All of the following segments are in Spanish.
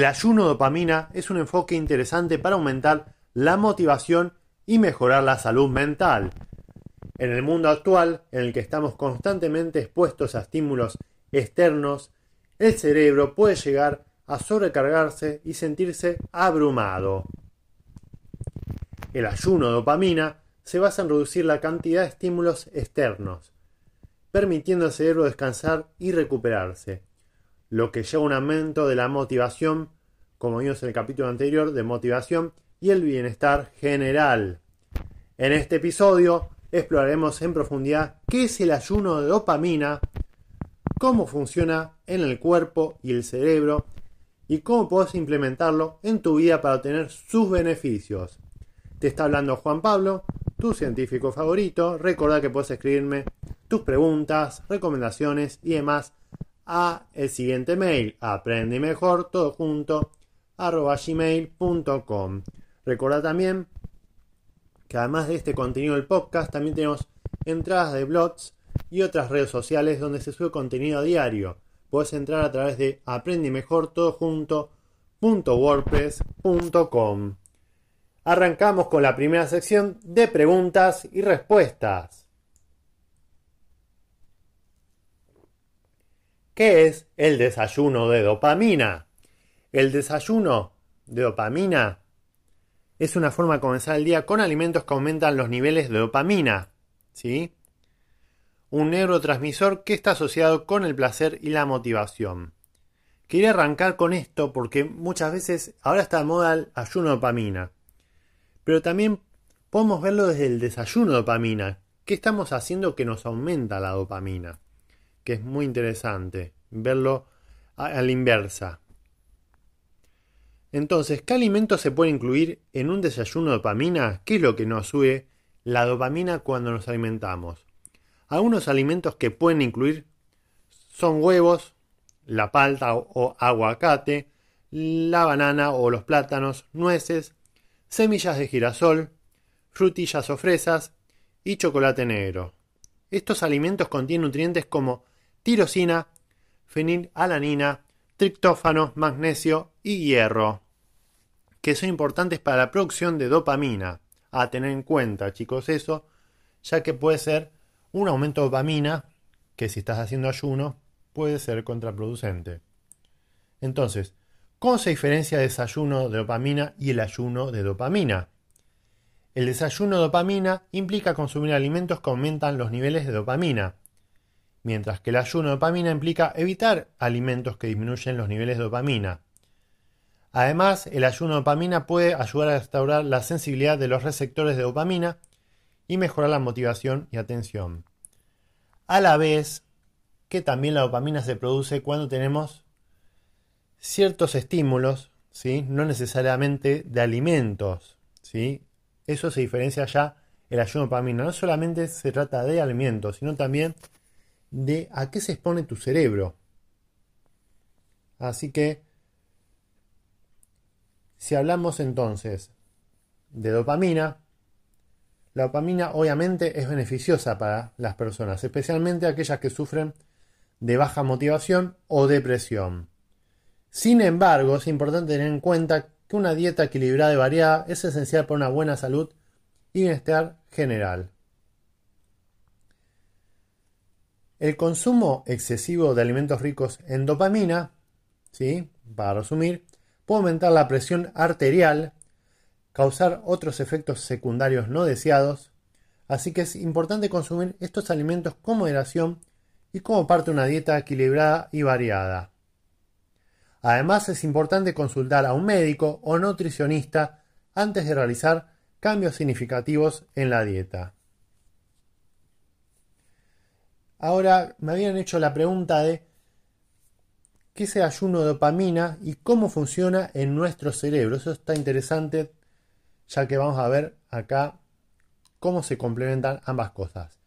El ayuno dopamina es un enfoque interesante para aumentar la motivación y mejorar la salud mental. En el mundo actual, en el que estamos constantemente expuestos a estímulos externos, el cerebro puede llegar a sobrecargarse y sentirse abrumado. El ayuno dopamina se basa en reducir la cantidad de estímulos externos, permitiendo al cerebro descansar y recuperarse lo que lleva a un aumento de la motivación, como vimos en el capítulo anterior, de motivación y el bienestar general. En este episodio exploraremos en profundidad qué es el ayuno de dopamina, cómo funciona en el cuerpo y el cerebro y cómo puedes implementarlo en tu vida para obtener sus beneficios. Te está hablando Juan Pablo, tu científico favorito. Recuerda que puedes escribirme tus preguntas, recomendaciones y demás a el siguiente mail, aprende mejor, todo junto, arroba gmail.com. Recuerda también que además de este contenido del podcast, también tenemos entradas de blogs y otras redes sociales donde se sube contenido a diario. Puedes entrar a través de aprende mejor todo junto .wordpress.com. Arrancamos con la primera sección de preguntas y respuestas. ¿Qué es el desayuno de dopamina? El desayuno de dopamina es una forma de comenzar el día con alimentos que aumentan los niveles de dopamina, ¿sí? Un neurotransmisor que está asociado con el placer y la motivación. Quería arrancar con esto porque muchas veces ahora está de moda el ayuno de dopamina. Pero también podemos verlo desde el desayuno de dopamina. ¿Qué estamos haciendo que nos aumenta la dopamina? que es muy interesante verlo a, la inversa. Entonces, ¿qué alimentos se puede incluir en un desayuno de dopamina? ¿Qué es lo que nos sube la dopamina cuando nos alimentamos? Algunos alimentos que pueden incluir son huevos, la palta o aguacate, la banana o los plátanos, nueces, semillas de girasol, frutillas o fresas y chocolate negro. Estos alimentos contienen nutrientes como tirosina, fenilalanina, triptófano, magnesio y hierro, que son importantes para la producción de dopamina. A tener en cuenta, chicos, eso, ya que puede ser un aumento de dopamina, que si estás haciendo ayuno, puede ser contraproducente. Entonces, ¿cómo se diferencia el desayuno de dopamina y el ayuno de dopamina? El desayuno de dopamina implica consumir alimentos que aumentan los niveles de dopamina, mientras que el ayuno de dopamina implica evitar alimentos que disminuyen los niveles de dopamina. Además, el ayuno de dopamina puede ayudar a restaurar la sensibilidad de los receptores de dopamina y mejorar la motivación y atención. A la vez que también la dopamina se produce cuando tenemos ciertos estímulos, ¿sí? no necesariamente de alimentos. ¿sí? Eso se diferencia ya el ayuno de dopamina. No solamente se trata de alimentos, sino también de a qué se expone tu cerebro. Así que, si hablamos entonces de dopamina, la dopamina obviamente es beneficiosa para las personas, especialmente aquellas que sufren de baja motivación o depresión. Sin embargo, es importante tener en cuenta que una dieta equilibrada y variada es esencial para una buena salud y bienestar general. El consumo excesivo de alimentos ricos en dopamina, ¿sí? para resumir, puede aumentar la presión arterial, causar otros efectos secundarios no deseados, así que es importante consumir estos alimentos con moderación y como parte de una dieta equilibrada y variada. Además es importante consultar a un médico o nutricionista antes de realizar cambios significativos en la dieta. Ahora me habían hecho la pregunta de qué es el ayuno de dopamina y cómo funciona en nuestro cerebro. Eso está interesante ya que vamos a ver acá cómo se complementan ambas cosas.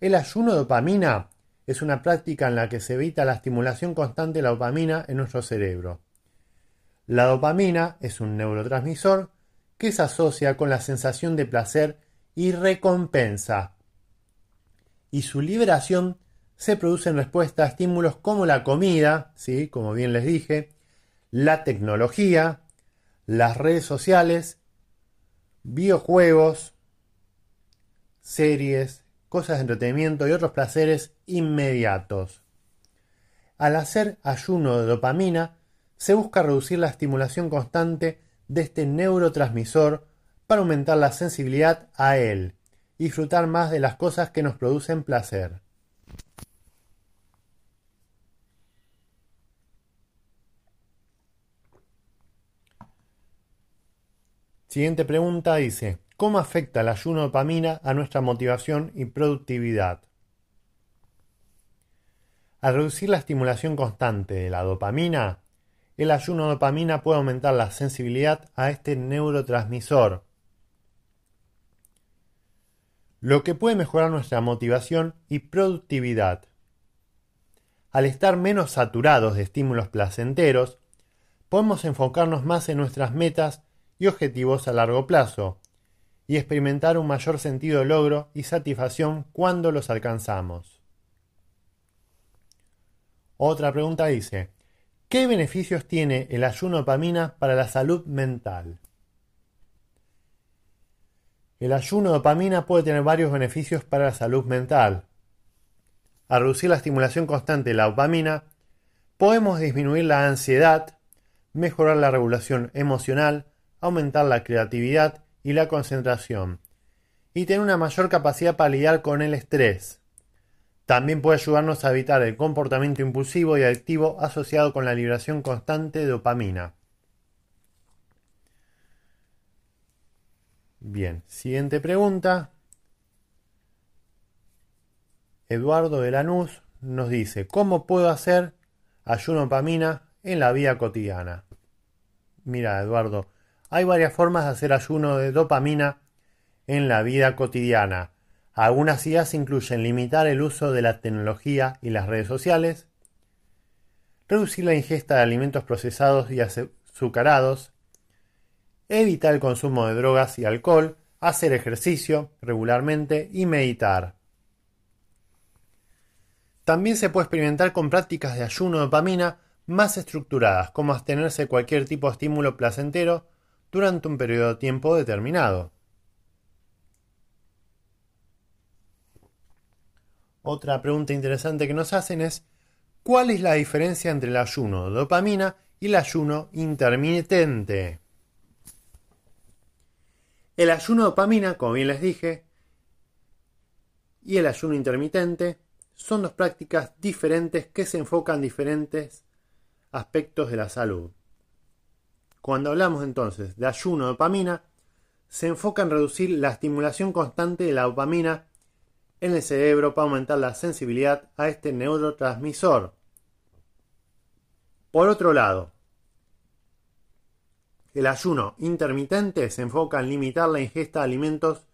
El ayuno de dopamina es una práctica en la que se evita la estimulación constante de la dopamina en nuestro cerebro. La dopamina es un neurotransmisor que se asocia con la sensación de placer y recompensa. Y su liberación se produce en respuesta a estímulos como la comida, ¿sí? como bien les dije, la tecnología, las redes sociales, videojuegos, series, cosas de entretenimiento y otros placeres inmediatos. Al hacer ayuno de dopamina, se busca reducir la estimulación constante de este neurotransmisor para aumentar la sensibilidad a él disfrutar más de las cosas que nos producen placer. Siguiente pregunta dice, ¿cómo afecta el ayuno de dopamina a nuestra motivación y productividad? Al reducir la estimulación constante de la dopamina, el ayuno de dopamina puede aumentar la sensibilidad a este neurotransmisor, lo que puede mejorar nuestra motivación y productividad. Al estar menos saturados de estímulos placenteros, podemos enfocarnos más en nuestras metas y objetivos a largo plazo, y experimentar un mayor sentido de logro y satisfacción cuando los alcanzamos. Otra pregunta dice, ¿Qué beneficios tiene el ayuno de dopamina para la salud mental? El ayuno de dopamina puede tener varios beneficios para la salud mental. Al reducir la estimulación constante de la dopamina, podemos disminuir la ansiedad, mejorar la regulación emocional, aumentar la creatividad y la concentración, y tener una mayor capacidad para lidiar con el estrés. También puede ayudarnos a evitar el comportamiento impulsivo y adictivo asociado con la liberación constante de dopamina. Bien, siguiente pregunta. Eduardo de Lanús nos dice, ¿cómo puedo hacer ayuno de dopamina en la vida cotidiana? Mira, Eduardo, hay varias formas de hacer ayuno de dopamina en la vida cotidiana. Algunas ideas incluyen limitar el uso de la tecnología y las redes sociales, reducir la ingesta de alimentos procesados y azucarados, evitar el consumo de drogas y alcohol, hacer ejercicio regularmente y meditar. También se puede experimentar con prácticas de ayuno de dopamina más estructuradas, como abstenerse de cualquier tipo de estímulo placentero durante un periodo de tiempo determinado. Otra pregunta interesante que nos hacen es ¿cuál es la diferencia entre el ayuno de dopamina y el ayuno intermitente? El ayuno de dopamina, como bien les dije, y el ayuno intermitente son dos prácticas diferentes que se enfocan en diferentes aspectos de la salud. Cuando hablamos entonces de ayuno de dopamina, se enfoca en reducir la estimulación constante de la dopamina en el cerebro para aumentar la sensibilidad a este neurotransmisor. Por otro lado, el ayuno intermitente se enfoca en limitar la ingesta de alimentos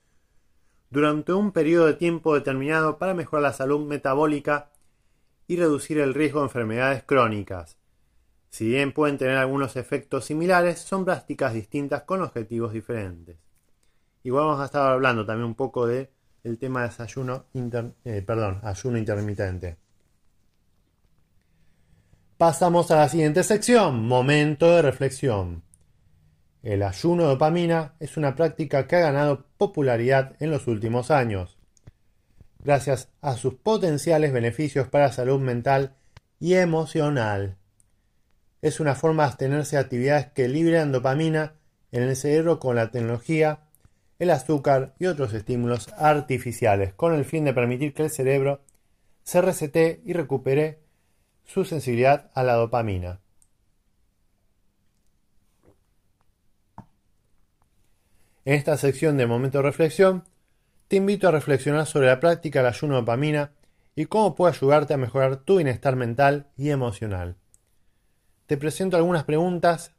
durante un periodo de tiempo determinado para mejorar la salud metabólica y reducir el riesgo de enfermedades crónicas. Si bien pueden tener algunos efectos similares, son prácticas distintas con objetivos diferentes. Igual vamos a estar hablando también un poco de tema de desayuno eh, perdón, ayuno intermitente. Pasamos a la siguiente sección, momento de reflexión. El ayuno dopamina es una práctica que ha ganado popularidad en los últimos años, gracias a sus potenciales beneficios para salud mental y emocional. Es una forma de abstenerse de actividades que liberan dopamina en el cerebro con la tecnología el azúcar y otros estímulos artificiales, con el fin de permitir que el cerebro se resete y recupere su sensibilidad a la dopamina. En esta sección de momento de reflexión, te invito a reflexionar sobre la práctica del ayuno de dopamina y cómo puede ayudarte a mejorar tu bienestar mental y emocional. te presento algunas preguntas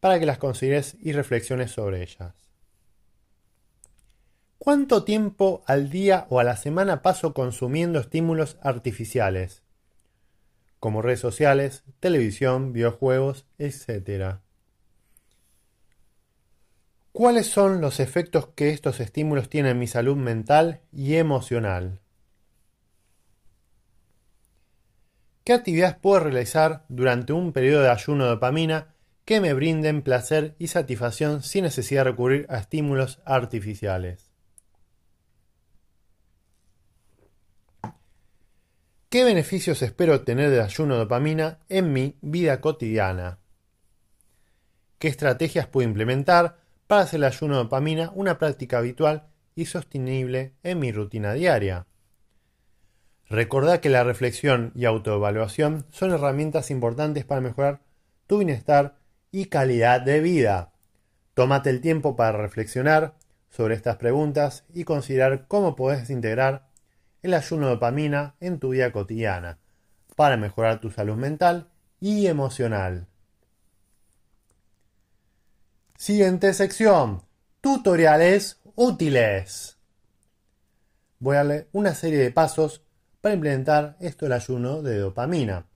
para que las consideres y reflexiones sobre ellas. ¿Cuánto tiempo al día o a la semana paso consumiendo estímulos artificiales? Como redes sociales, televisión, videojuegos, etc. ¿Cuáles son los efectos que estos estímulos tienen en mi salud mental y emocional? ¿Qué actividades puedo realizar durante un periodo de ayuno de dopamina que me brinden placer y satisfacción sin necesidad de recurrir a estímulos artificiales? ¿Qué beneficios espero tener del ayuno de dopamina en mi vida cotidiana? ¿Qué estrategias puedo implementar para hacer el ayuno de dopamina una práctica habitual y sostenible en mi rutina diaria? Recordá que la reflexión y autoevaluación son herramientas importantes para mejorar tu bienestar y calidad de vida. Tómate el tiempo para reflexionar sobre estas preguntas y considerar cómo puedes integrar el ayuno de dopamina en tu vida cotidiana para mejorar tu salud mental y emocional. Siguiente sección. Tutoriales útiles. Voy a darle una serie de pasos para implementar esto el ayuno de dopamina.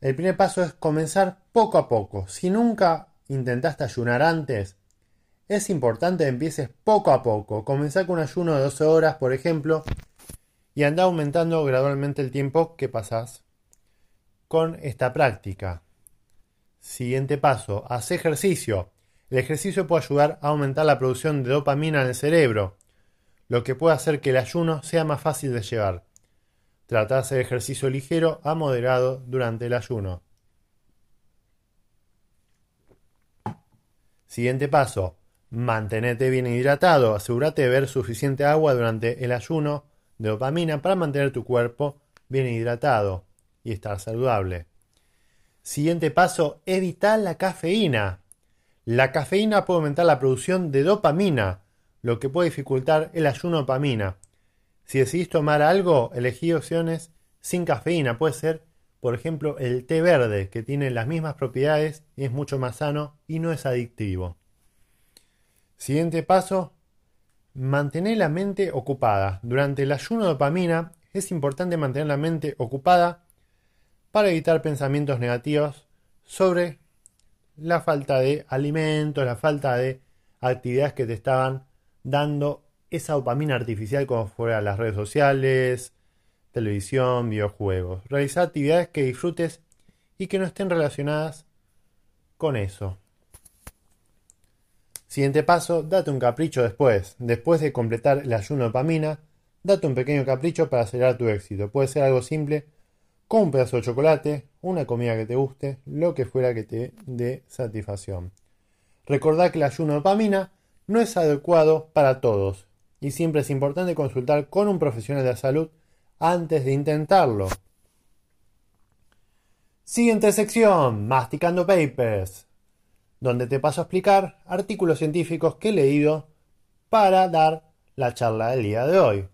El primer paso es comenzar poco a poco. Si nunca intentaste ayunar antes, es importante que empieces poco a poco. Comenzar con un ayuno de 12 horas, por ejemplo, y anda aumentando gradualmente el tiempo que pasas con esta práctica. Siguiente paso, haz ejercicio. El ejercicio puede ayudar a aumentar la producción de dopamina en el cerebro, lo que puede hacer que el ayuno sea más fácil de llevar. Trata de hacer ejercicio ligero a moderado durante el ayuno. Siguiente paso. Mantenete bien hidratado. Asegúrate de beber suficiente agua durante el ayuno de dopamina para mantener tu cuerpo bien hidratado y estar saludable. Siguiente paso. Evitar la cafeína. La cafeína puede aumentar la producción de dopamina, lo que puede dificultar el ayuno dopamina. Si decidís tomar algo, elegí opciones sin cafeína. Puede ser, por ejemplo, el té verde, que tiene las mismas propiedades es mucho más sano y no es adictivo. Siguiente paso, mantener la mente ocupada. Durante el ayuno de dopamina es importante mantener la mente ocupada para evitar pensamientos negativos sobre la falta de alimentos, la falta de actividades que te estaban dando esa dopamina artificial como fuera las redes sociales, televisión, videojuegos. Realizar actividades que disfrutes y que no estén relacionadas con eso. Siguiente paso, date un capricho después. Después de completar el ayuno de dopamina, date un pequeño capricho para acelerar tu éxito. Puede ser algo simple, como un pedazo de chocolate, una comida que te guste, lo que fuera que te dé satisfacción. Recordad que el ayuno de dopamina no es adecuado para todos y siempre es importante consultar con un profesional de la salud antes de intentarlo. Siguiente sección, Masticando Papers, donde te paso a explicar artículos científicos que he leído para dar la charla del día de hoy.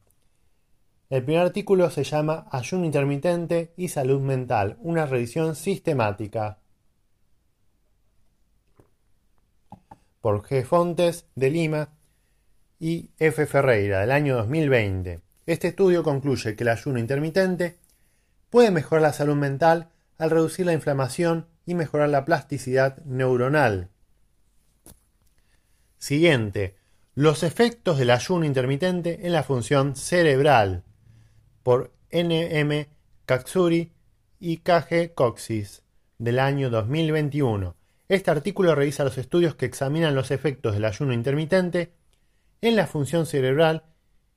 El primer artículo se llama Ayuno intermitente y salud mental, una revisión sistemática. Por G. Fontes de Lima y F. Ferreira del año 2020. Este estudio concluye que el ayuno intermitente puede mejorar la salud mental al reducir la inflamación y mejorar la plasticidad neuronal. Siguiente. Los efectos del ayuno intermitente en la función cerebral. Por N.M. Katsuri y K.G. Coxis del año 2021. Este artículo revisa los estudios que examinan los efectos del ayuno intermitente en la función cerebral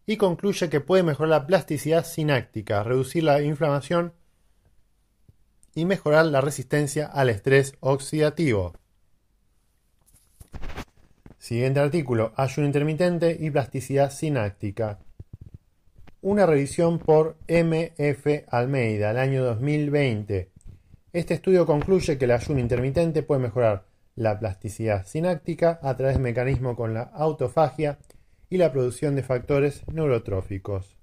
y concluye que puede mejorar la plasticidad sináptica, reducir la inflamación y mejorar la resistencia al estrés oxidativo. Siguiente artículo, ayuno intermitente y plasticidad sináptica. Una revisión por MF Almeida, el año 2020. Este estudio concluye que el ayuno intermitente puede mejorar la plasticidad sináptica a través de mecanismos con la autofagia y la producción de factores neurotróficos.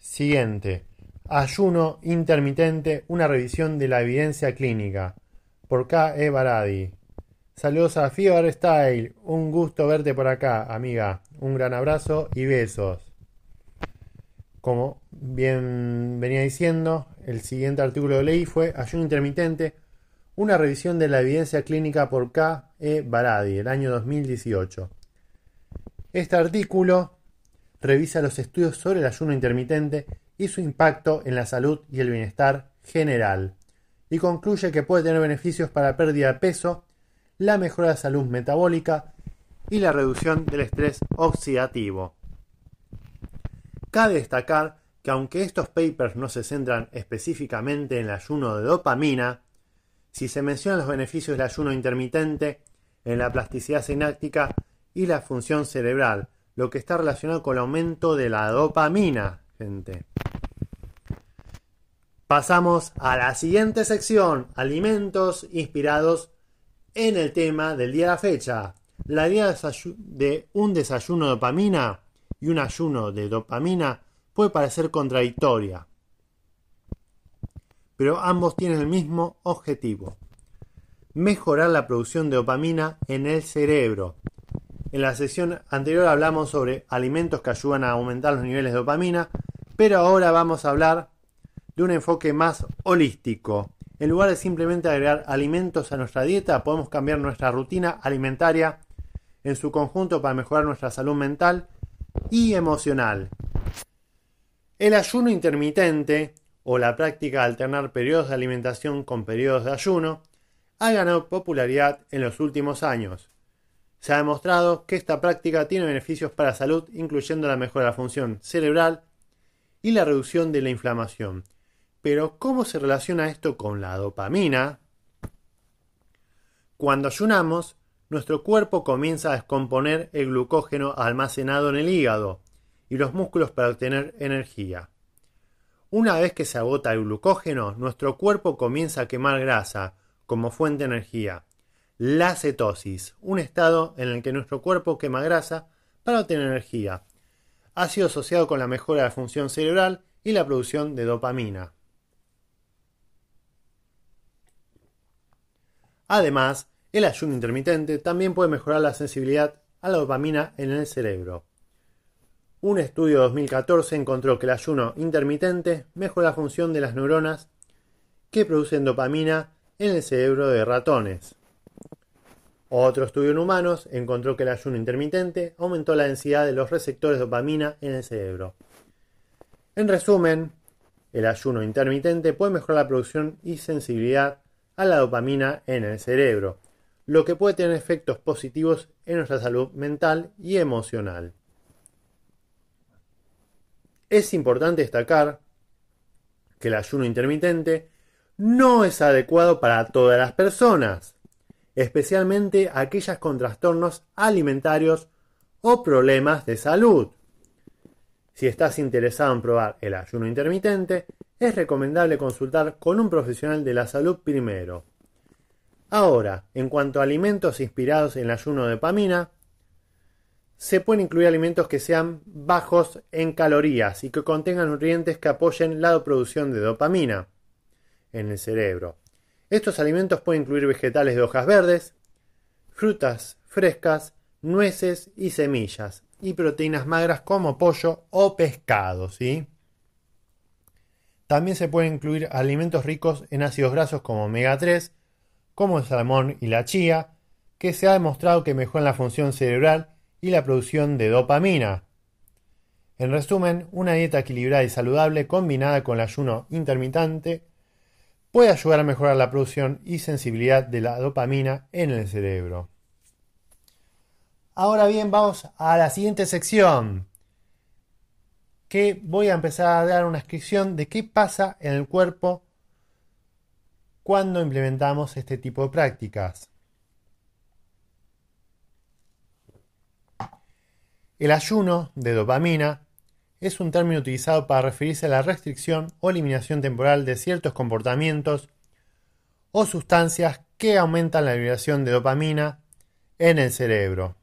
Siguiente. Ayuno intermitente, una revisión de la evidencia clínica. Por K. E. Baradi. Saludos a Fever. Un gusto verte por acá, amiga. Un gran abrazo y besos. Como bien venía diciendo, el siguiente artículo de ley fue Ayuno intermitente, una revisión de la evidencia clínica por K. E. Baradi, el año 2018. Este artículo revisa los estudios sobre el ayuno intermitente y su impacto en la salud y el bienestar general, y concluye que puede tener beneficios para pérdida de peso, la mejora de salud metabólica y la reducción del estrés oxidativo. Cabe destacar que aunque estos papers no se centran específicamente en el ayuno de dopamina, si se mencionan los beneficios del ayuno intermitente en la plasticidad sináptica y la función cerebral, lo que está relacionado con el aumento de la dopamina, gente. Pasamos a la siguiente sección, alimentos inspirados en el tema del día de la fecha. La idea de un desayuno de dopamina y un ayuno de dopamina puede parecer contradictoria, pero ambos tienen el mismo objetivo, mejorar la producción de dopamina en el cerebro. En la sesión anterior hablamos sobre alimentos que ayudan a aumentar los niveles de dopamina, pero ahora vamos a hablar de un enfoque más holístico. En lugar de simplemente agregar alimentos a nuestra dieta, podemos cambiar nuestra rutina alimentaria en su conjunto para mejorar nuestra salud mental y emocional. El ayuno intermitente o la práctica de alternar periodos de alimentación con periodos de ayuno ha ganado popularidad en los últimos años. Se ha demostrado que esta práctica tiene beneficios para la salud, incluyendo la mejora de la función cerebral y la reducción de la inflamación, pero ¿cómo se relaciona esto con la dopamina? Cuando ayunamos, nuestro cuerpo comienza a descomponer el glucógeno almacenado en el hígado y los músculos para obtener energía. Una vez que se agota el glucógeno, nuestro cuerpo comienza a quemar grasa como fuente de energía. La cetosis, un estado en el que nuestro cuerpo quema grasa para obtener energía, ha sido asociado con la mejora de la función cerebral y la producción de dopamina. Además, el ayuno intermitente también puede mejorar la sensibilidad a la dopamina en el cerebro. Un estudio de 2014 encontró que el ayuno intermitente mejora la función de las neuronas que producen dopamina en el cerebro de ratones. Otro estudio en humanos encontró que el ayuno intermitente aumentó la densidad de los receptores de dopamina en el cerebro. En resumen, el ayuno intermitente puede mejorar la producción y sensibilidad a la dopamina en el cerebro, lo que puede tener efectos positivos en nuestra salud mental y emocional. Es importante destacar que el ayuno intermitente no es adecuado para todas las personas, especialmente aquellas con trastornos alimentarios o problemas de salud. Si estás interesado en probar el ayuno intermitente, es recomendable consultar con un profesional de la salud primero. Ahora, en cuanto a alimentos inspirados en el ayuno de dopamina, se pueden incluir alimentos que sean bajos en calorías y que contengan nutrientes que apoyen la producción de dopamina en el cerebro. Estos alimentos pueden incluir vegetales de hojas verdes, frutas frescas, nueces y semillas, y proteínas magras como pollo o pescado, ¿sí? También se pueden incluir alimentos ricos en ácidos grasos como omega 3, como el salmón y la chía, que se ha demostrado que mejoran la función cerebral y la producción de dopamina. En resumen, una dieta equilibrada y saludable combinada con el ayuno intermitente puede ayudar a mejorar la producción y sensibilidad de la dopamina en el cerebro. Ahora bien, vamos a la siguiente sección que voy a empezar a dar una descripción de qué pasa en el cuerpo cuando implementamos este tipo de prácticas. El ayuno de dopamina es un término utilizado para referirse a la restricción o eliminación temporal de ciertos comportamientos o sustancias que aumentan la liberación de dopamina en el cerebro.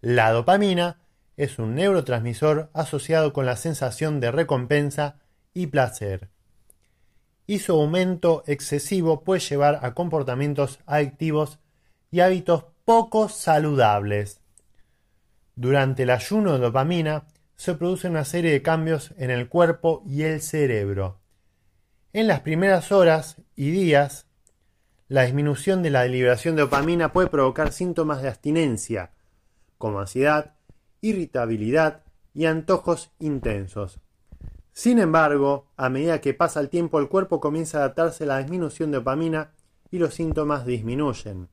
La dopamina es un neurotransmisor asociado con la sensación de recompensa y placer. Y su aumento excesivo puede llevar a comportamientos adictivos y hábitos poco saludables. Durante el ayuno de dopamina se produce una serie de cambios en el cuerpo y el cerebro. En las primeras horas y días, la disminución de la liberación de dopamina puede provocar síntomas de abstinencia, como ansiedad, irritabilidad y antojos intensos. Sin embargo, a medida que pasa el tiempo el cuerpo comienza a adaptarse a la disminución de dopamina y los síntomas disminuyen.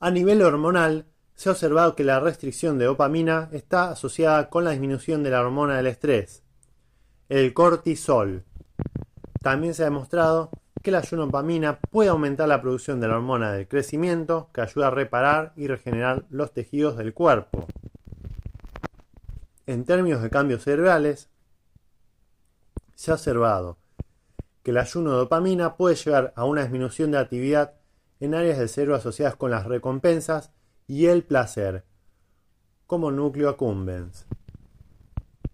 A nivel hormonal, se ha observado que la restricción de dopamina está asociada con la disminución de la hormona del estrés, el cortisol. También se ha demostrado que la dopamina puede aumentar la producción de la hormona del crecimiento que ayuda a reparar y regenerar los tejidos del cuerpo. En términos de cambios cerebrales, se ha observado que el ayuno de dopamina puede llevar a una disminución de actividad en áreas del cerebro asociadas con las recompensas y el placer, como núcleo accumbens.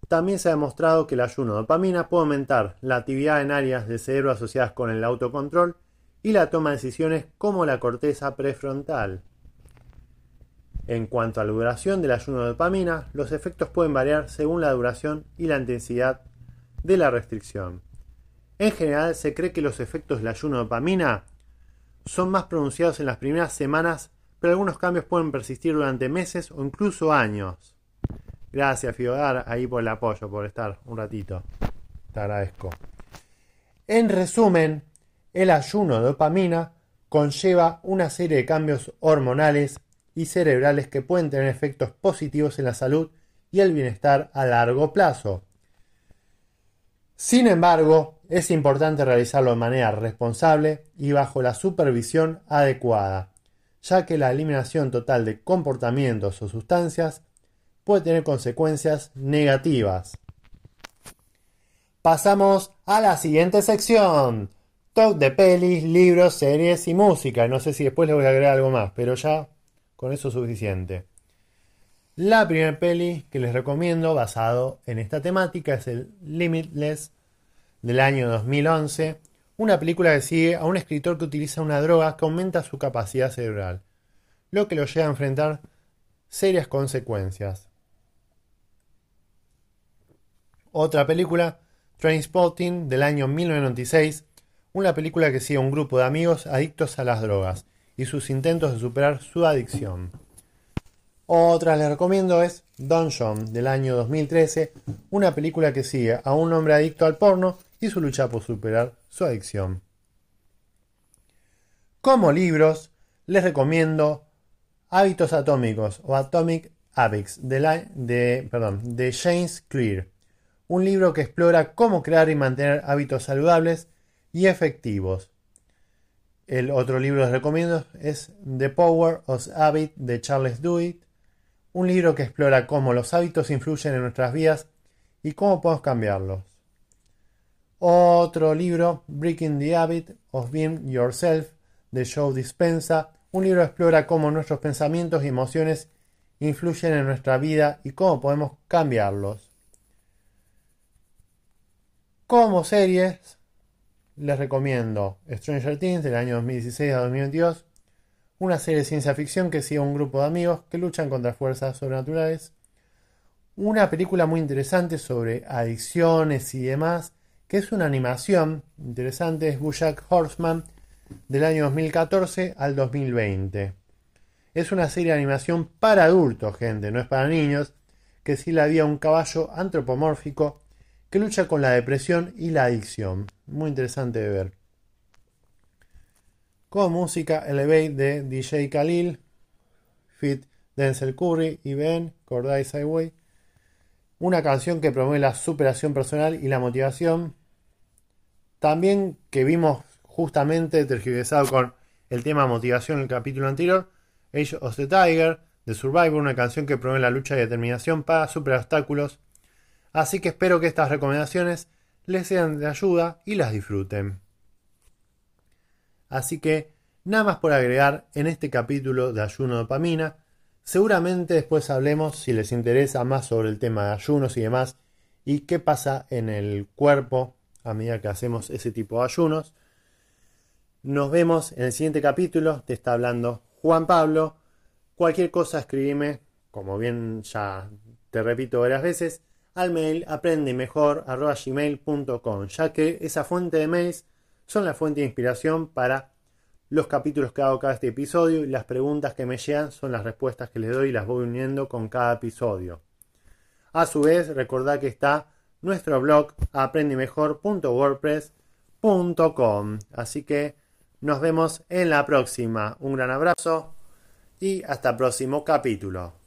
También se ha demostrado que el ayuno de dopamina puede aumentar la actividad en áreas del cerebro asociadas con el autocontrol y la toma de decisiones como la corteza prefrontal. En cuanto a la duración del ayuno de dopamina, los efectos pueden variar según la duración y la intensidad de la restricción. En general, se cree que los efectos del ayuno de dopamina son más pronunciados en las primeras semanas, pero algunos cambios pueden persistir durante meses o incluso años. Gracias, Fiodar, ahí por el apoyo, por estar un ratito. Te agradezco. En resumen, el ayuno de dopamina conlleva una serie de cambios hormonales y cerebrales que pueden tener efectos positivos en la salud y el bienestar a largo plazo. Sin embargo, es importante realizarlo de manera responsable y bajo la supervisión adecuada, ya que la eliminación total de comportamientos o sustancias puede tener consecuencias negativas. Pasamos a la siguiente sección. Talk de pelis, libros, series y música. No sé si después le voy a agregar algo más, pero ya con eso es suficiente. La primera peli que les recomiendo basado en esta temática es el Limitless del año 2011, una película que sigue a un escritor que utiliza una droga que aumenta su capacidad cerebral, lo que lo lleva a enfrentar serias consecuencias. Otra película, Trainspotting, del año 1996, una película que sigue a un grupo de amigos adictos a las drogas y sus intentos de superar su adicción. Otra les recomiendo es Don John, del año 2013, una película que sigue a un hombre adicto al porno y su lucha por superar su adicción. Como libros, les recomiendo Hábitos Atómicos o Atomic Habits de, de, perdón, de James Clear, un libro que explora cómo crear y mantener hábitos saludables y efectivos. El otro libro que les recomiendo es The Power of Habit de Charles Duhigg, un libro que explora cómo los hábitos influyen en nuestras vidas y cómo podemos cambiarlos. Otro libro, Breaking the Habit of Being Yourself, de Joe Dispensa, un libro que explora cómo nuestros pensamientos y emociones influyen en nuestra vida y cómo podemos cambiarlos. Como series, les recomiendo Stranger Things del año 2016 a 2022, una serie de ciencia ficción que sigue a un grupo de amigos que luchan contra fuerzas sobrenaturales, una película muy interesante sobre adicciones y demás, que es una animación interesante, es Bojack Horseman del año 2014 al 2020. Es una serie de animación para adultos, gente, no es para niños, que si la había un caballo antropomórfico que lucha con la depresión y la adicción. Muy interesante de ver. Con música Elevate de DJ Khalil, Fit Denzel Curry y Ben Corday Highway. Una canción que promueve la superación personal y la motivación. También que vimos justamente tergiversado con el tema motivación en el capítulo anterior. Age of the Tiger de Survivor, una canción que promueve la lucha y determinación para superar obstáculos Así que espero que estas recomendaciones les sean de ayuda y las disfruten. Así que, nada más por agregar en este capítulo de ayuno dopamina. Seguramente después hablemos, si les interesa, más sobre el tema de ayunos y demás, y qué pasa en el cuerpo a medida que hacemos ese tipo de ayunos. Nos vemos en el siguiente capítulo. Te está hablando Juan Pablo. Cualquier cosa escribime, como bien ya te repito varias veces, al mail aprendemejor.gmail.com, ya que esa fuente de mails son la fuente de inspiración para los capítulos que hago cada este episodio y las preguntas que me llegan son las respuestas que les doy y las voy uniendo con cada episodio. A su vez, recordad que está nuestro blog aprendemejor.wordpress.com. Así que nos vemos en la próxima. Un gran abrazo y hasta el próximo capítulo.